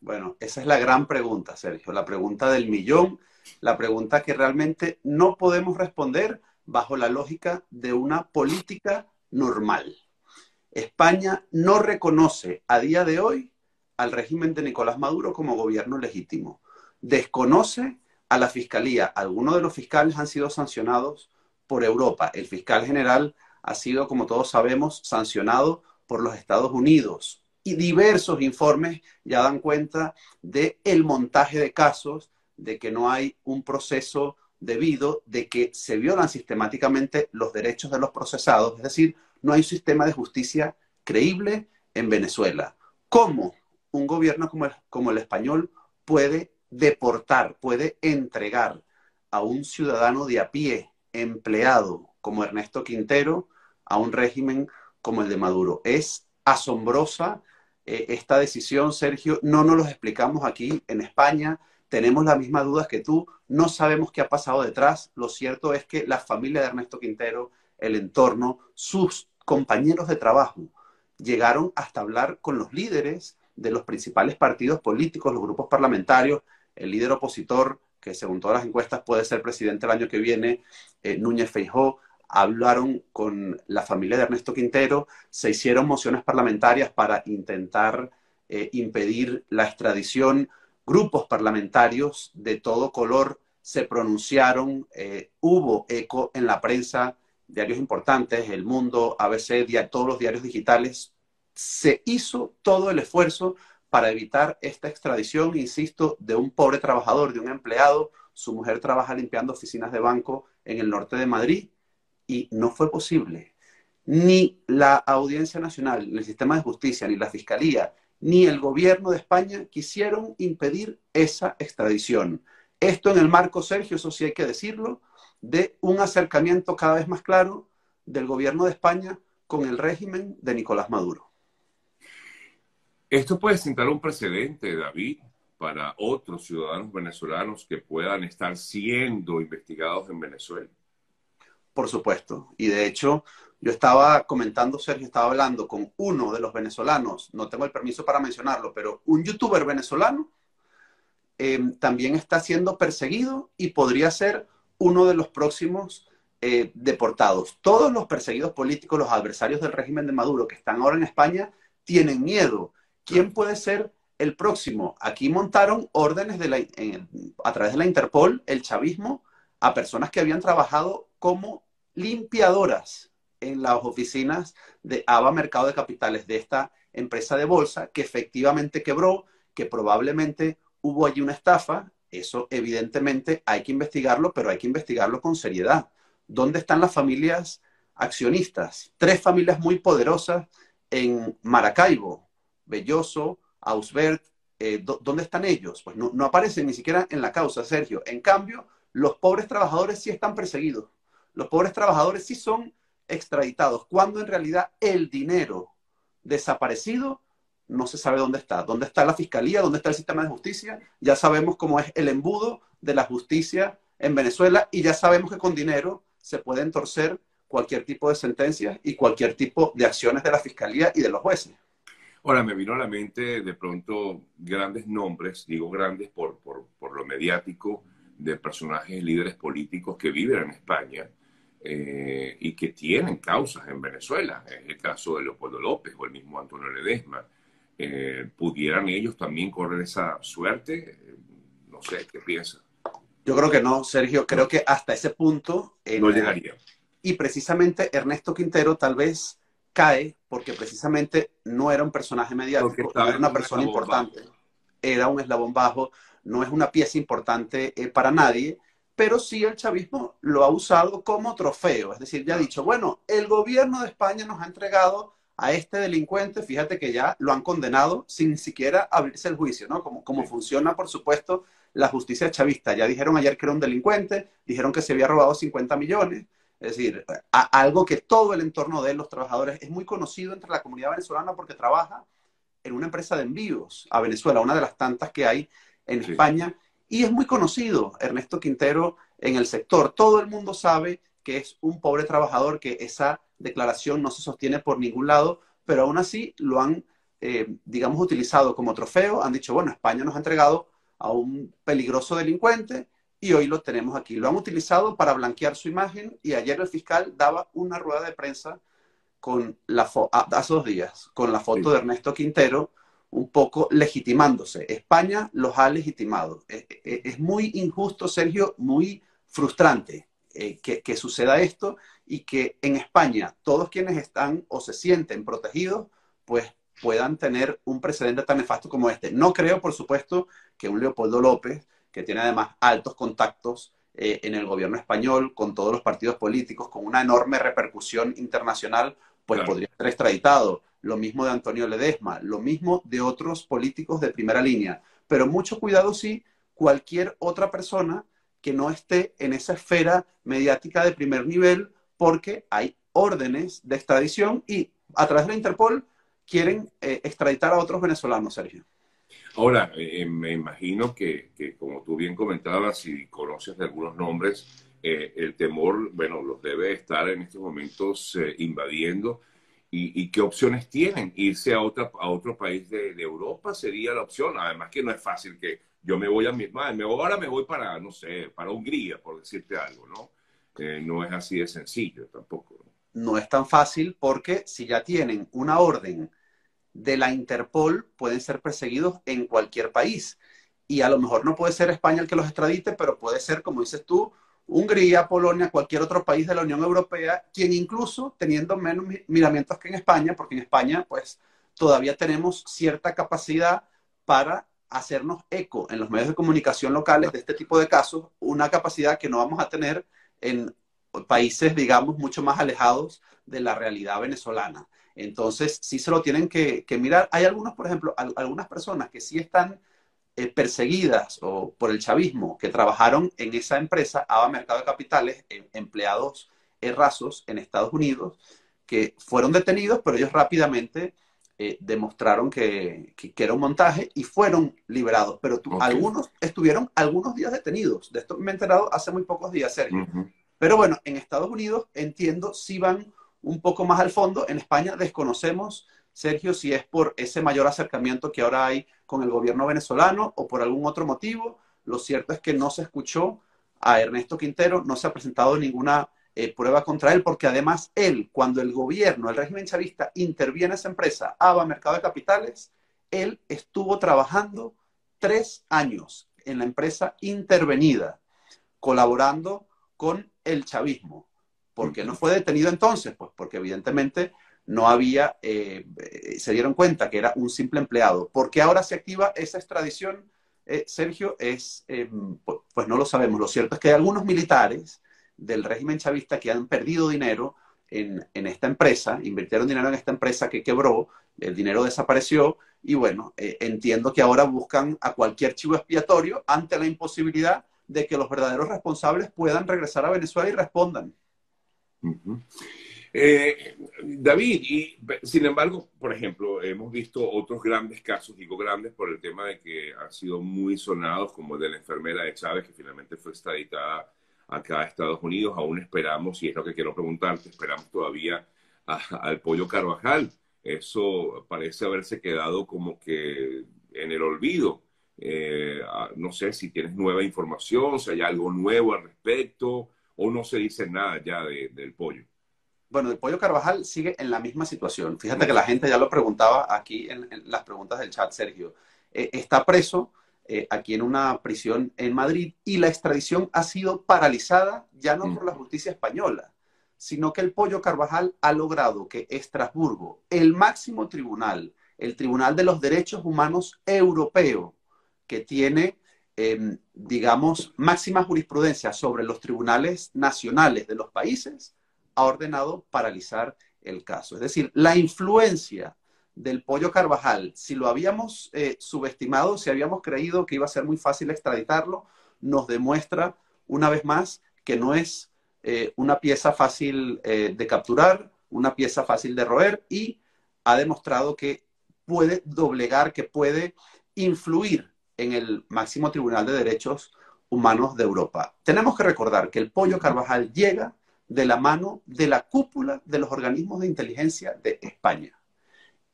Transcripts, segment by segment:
Bueno, esa es la gran pregunta, Sergio, la pregunta del millón, la pregunta que realmente no podemos responder bajo la lógica de una política normal. España no reconoce a día de hoy al régimen de Nicolás Maduro como gobierno legítimo. Desconoce a la fiscalía. Algunos de los fiscales han sido sancionados por Europa. El fiscal general ha sido, como todos sabemos, sancionado por los Estados Unidos. Y diversos informes ya dan cuenta de el montaje de casos, de que no hay un proceso debido, de que se violan sistemáticamente los derechos de los procesados. Es decir, no hay un sistema de justicia creíble en Venezuela. ¿Cómo un gobierno como el, como el español puede deportar, puede entregar a un ciudadano de a pie, empleado como Ernesto Quintero, a un régimen como el de Maduro? Es asombrosa eh, esta decisión, Sergio. No nos lo explicamos aquí en España. Tenemos las mismas dudas que tú. No sabemos qué ha pasado detrás. Lo cierto es que la familia de Ernesto Quintero, el entorno, sus compañeros de trabajo, llegaron hasta hablar con los líderes de los principales partidos políticos, los grupos parlamentarios, el líder opositor, que según todas las encuestas puede ser presidente el año que viene, eh, Núñez Feijó, hablaron con la familia de Ernesto Quintero, se hicieron mociones parlamentarias para intentar eh, impedir la extradición, grupos parlamentarios de todo color se pronunciaron, eh, hubo eco en la prensa, diarios importantes, El Mundo, ABC, todos los diarios digitales. Se hizo todo el esfuerzo para evitar esta extradición, insisto, de un pobre trabajador, de un empleado. Su mujer trabaja limpiando oficinas de banco en el norte de Madrid y no fue posible. Ni la Audiencia Nacional, ni el sistema de justicia, ni la Fiscalía, ni el gobierno de España quisieron impedir esa extradición. Esto en el marco, Sergio, eso sí hay que decirlo, de un acercamiento cada vez más claro del gobierno de España con el régimen de Nicolás Maduro. Esto puede sentar un precedente, David, para otros ciudadanos venezolanos que puedan estar siendo investigados en Venezuela. Por supuesto. Y de hecho, yo estaba comentando, Sergio, estaba hablando con uno de los venezolanos, no tengo el permiso para mencionarlo, pero un youtuber venezolano eh, también está siendo perseguido y podría ser uno de los próximos eh, deportados. Todos los perseguidos políticos, los adversarios del régimen de Maduro que están ahora en España, tienen miedo ¿quién puede ser el próximo? Aquí montaron órdenes a través de la Interpol, el chavismo, a personas que habían trabajado como limpiadoras en las oficinas de ABA Mercado de Capitales, de esta empresa de bolsa que efectivamente quebró, que probablemente hubo allí una estafa. Eso evidentemente hay que investigarlo, pero hay que investigarlo con seriedad. ¿Dónde están las familias accionistas? Tres familias muy poderosas en Maracaibo, Belloso, Ausbert, eh, ¿dónde están ellos? Pues no, aparecen ni siquiera en la causa, Sergio. En cambio, los pobres trabajadores sí están perseguidos. Los pobres trabajadores sí son extraditados, cuando en realidad el dinero desaparecido no se sabe dónde está. ¿Dónde está la fiscalía? ¿Dónde está el sistema de justicia? Ya sabemos cómo es el embudo de la justicia en Venezuela y ya sabemos que con dinero se pueden torcer cualquier tipo de sentencias y cualquier tipo de acciones de la fiscalía y de los jueces. Ahora, me vino a la mente de pronto grandes nombres, digo grandes por, lo mediático, de personajes líderes políticos que viven en España eh, y que tienen causas en Venezuela. Es el caso de Leopoldo López o el mismo Antonio Ledesma. Eh, ¿Pudieran ellos también correr esa suerte? no sé, ¿qué piensan? Yo creo que no, Sergio. Creo que hasta ese punto... no llegaría. Y precisamente Ernesto Quintero tal vez cae porque precisamente no era un personaje mediático, no era una persona importante, era un eslabón bajo, no es una pieza importante eh, para nadie, pero sí el chavismo lo ha usado como trofeo, es decir, ya ha dicho, bueno, el gobierno de España nos ha entregado a este delincuente, fíjate que ya lo han condenado sin siquiera abrirse el juicio, ¿no? Como, como funciona, por supuesto, la justicia chavista. Ya dijeron ayer que era un delincuente, dijeron que se había robado 50 millones, es decir, algo que todo el entorno de los trabajadores es muy conocido entre la comunidad venezolana porque trabaja en una empresa de envíos a Venezuela, una de las tantas que hay en España, y es muy conocido Ernesto Quintero en el sector. Todo el mundo sabe que es un pobre trabajador, que esa declaración no se sostiene por ningún lado, pero aún así lo han eh, digamos, utilizado como trofeo. Han dicho, bueno, España nos ha entregado a un peligroso delincuente y hoy lo tenemos aquí. Lo han utilizado para blanquear su imagen y ayer el fiscal daba una rueda de prensa con la hace dos días con la foto de Ernesto Quintero un poco legitimándose. España los ha legitimado. Es, muy injusto, Sergio, muy frustrante eh, que, que, suceda esto y que en España todos quienes están o se sienten protegidos, pues puedan tener un precedente tan nefasto como este. No creo, por supuesto, que un Leopoldo López, que tiene además altos contactos eh, en el gobierno español, con todos los partidos políticos, con una enorme repercusión internacional, pues podría ser extraditado. Lo mismo de Antonio Ledesma, lo mismo de otros políticos de primera línea. Pero mucho cuidado si cualquier otra persona que no esté en esa esfera mediática de primer nivel, porque hay órdenes de extradición y a través de la Interpol quieren eh, extraditar a otros venezolanos, Sergio. Ahora, eh, me imagino que, como tú bien comentabas, si conoces de algunos nombres, eh, el temor, bueno, los debe estar en estos momentos invadiendo. ¿Y, qué opciones tienen? ¿Irse a, otra, a otro país de, Europa sería la opción? Además que no es fácil que yo me voy a mi... Me, ahora me voy para, no sé, para Hungría, por decirte algo, ¿no? no es así de sencillo tampoco. no es tan fácil porque si ya tienen una orden de la Interpol pueden ser perseguidos en cualquier país. Y a lo mejor no puede ser España el que los extradite, pero puede ser, como dices tú, Hungría, Polonia, cualquier otro país de la Unión Europea, quien incluso teniendo menos miramientos que en España, porque en España pues todavía tenemos cierta capacidad para hacernos eco en los medios de comunicación locales de este tipo de casos, una capacidad que no vamos a tener en países, digamos, mucho más alejados de la realidad venezolana. Entonces, sí se lo tienen que, mirar. Hay algunos, por ejemplo, algunas personas que sí están eh, perseguidas o por el chavismo, que trabajaron en esa empresa, ABA Mercado de Capitales, em, empleados rasos en Estados Unidos, que fueron detenidos, pero ellos rápidamente eh, demostraron que, era un montaje y fueron liberados. Pero algunos estuvieron algunos días detenidos. De esto me he enterado hace muy pocos días, Sergio. Pero bueno, en Estados Unidos entiendo si van un poco más al fondo. En España desconocemos, Sergio, si es por ese mayor acercamiento que ahora hay con el gobierno venezolano o por algún otro motivo. Lo cierto es que no se escuchó a Ernesto Quintero, no se ha presentado ninguna eh, prueba contra él, porque además él, cuando el gobierno, el régimen chavista, interviene en esa empresa, ABA Mercado de Capitales, él estuvo trabajando tres años en la empresa intervenida, colaborando con el chavismo. ¿Por qué no fue detenido entonces? Pues porque evidentemente no había, eh, eh, se dieron cuenta que era un simple empleado. ¿Por qué ahora se activa esa extradición, eh, Sergio? Es, pues no lo sabemos. Lo cierto es que hay algunos militares del régimen chavista que han perdido dinero en, en, esta empresa, invirtieron dinero en esta empresa que quebró, el dinero desapareció y bueno, entiendo que ahora buscan a cualquier chivo expiatorio ante la imposibilidad de que los verdaderos responsables puedan regresar a Venezuela y respondan. Eh, David, y sin embargo, por ejemplo, hemos visto otros grandes casos, digo grandes por el tema de que han sido muy sonados, como el de la enfermera de Chávez, que finalmente fue extraditada acá a Estados Unidos. Aún esperamos, y es lo que quiero preguntarte, esperamos todavía al pollo Carvajal. Eso parece haberse quedado como que en el olvido. Eh, no sé si tienes nueva información, si hay algo nuevo al respecto o no se dice nada ya del pollo? Bueno, el pollo Carvajal sigue en la misma situación. Fíjate que la gente ya lo preguntaba aquí en, las preguntas del chat, Sergio. Eh, está preso eh, aquí en una prisión en Madrid y la extradición ha sido paralizada ya no por la justicia española, sino que el pollo Carvajal ha logrado que Estrasburgo, el máximo tribunal, el Tribunal de los Derechos Humanos Europeo, que tiene Em, digamos, máxima jurisprudencia sobre los tribunales nacionales de los países, ha ordenado paralizar el caso. Es decir, la influencia del pollo Carvajal, si lo habíamos eh, subestimado, si habíamos creído que iba a ser muy fácil extraditarlo, nos demuestra una vez más que no es eh, una pieza fácil eh, de capturar, una pieza fácil de roer y ha demostrado que puede doblegar, que puede influir en el máximo tribunal de derechos humanos de Europa. Tenemos que recordar que el pollo Carvajal llega de la mano de la cúpula de los organismos de inteligencia de España.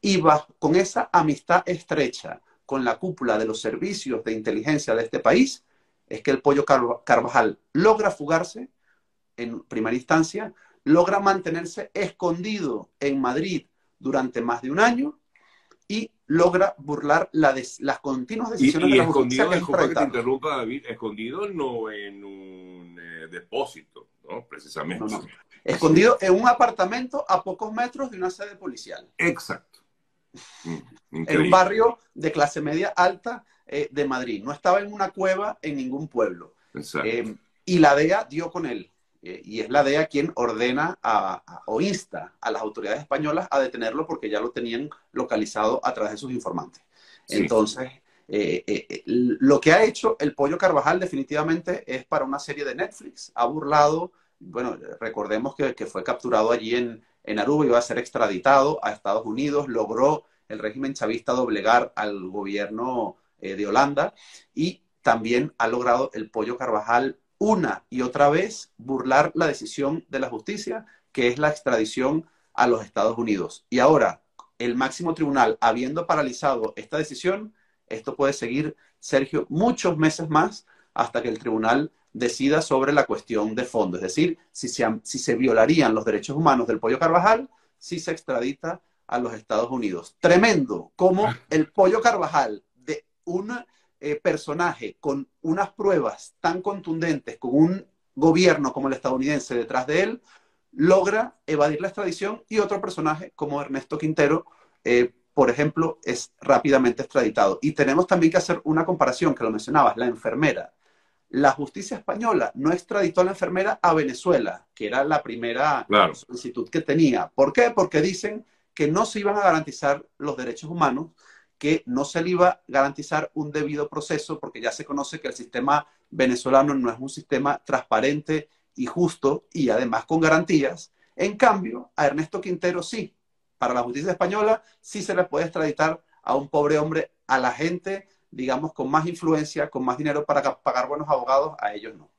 Y con esa amistad estrecha con la cúpula de los servicios de inteligencia de este país, es que el pollo Carvajal logra fugarse en primera instancia, logra mantenerse escondido en Madrid durante más de un año y logra burlar las continuas decisiones de la justicia escondido, que, que te interrumpa, David, escondido no en un eh, depósito, ¿no? Precisamente. Escondido en un apartamento a pocos metros de una sede policial. Exacto. Mm, en un barrio de clase media alta eh, de Madrid. No estaba en una cueva en ningún pueblo. Eh, y la DEA dio con él. Eh, y es la DEA quien ordena o insta a las autoridades españolas a detenerlo porque ya lo tenían localizado a través de sus informantes. Entonces, lo que ha hecho el Pollo Carvajal definitivamente es para una serie de Netflix. Ha burlado, bueno, recordemos que, que fue capturado allí en, en Aruba, iba a ser extraditado a Estados Unidos, logró el régimen chavista doblegar al gobierno eh, de Holanda y también ha logrado el Pollo Carvajal una y otra vez burlar la decisión de la justicia, que es la extradición a los Estados Unidos. Y ahora, el máximo tribunal, habiendo paralizado esta decisión, esto puede seguir, Sergio, muchos meses más hasta que el tribunal decida sobre la cuestión de fondo, es decir, si se, si se violarían los derechos humanos del Pollo Carvajal, si se extradita a los Estados Unidos. Tremendo como el Pollo Carvajal un eh, personaje con unas pruebas tan contundentes, con un gobierno como el estadounidense detrás de él, logra evadir la extradición y otro personaje como Ernesto Quintero, eh, por ejemplo, es rápidamente extraditado. Y tenemos también que hacer una comparación, que lo mencionabas, la enfermera. La justicia española no extraditó a la enfermera a Venezuela, que era la primera solicitud que tenía. ¿Por qué? Porque dicen que no se iban a garantizar los derechos humanos que no se le iba a garantizar un debido proceso porque ya se conoce que el sistema venezolano no es un sistema transparente y justo y además con garantías. En cambio, a Ernesto Quintero sí, para la justicia española sí se le puede extraditar a un pobre hombre, a la gente, digamos, con más influencia, con más dinero para pagar buenos abogados, a ellos no.